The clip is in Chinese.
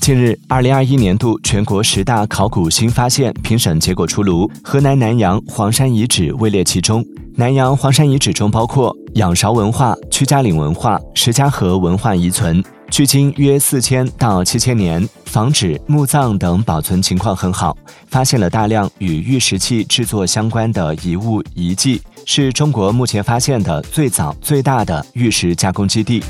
近日，二零二一年度全国十大考古新发现评审结果出炉，河南南阳黄山遗址位列其中。南阳黄山遗址中包括仰韶文化、屈家岭文化、石家河文化遗存，距今约四千到七千年，房址、墓葬等保存情况很好，发现了大量与玉石器制作相关的遗物遗迹，是中国目前发现的最早最大的玉石加工基地。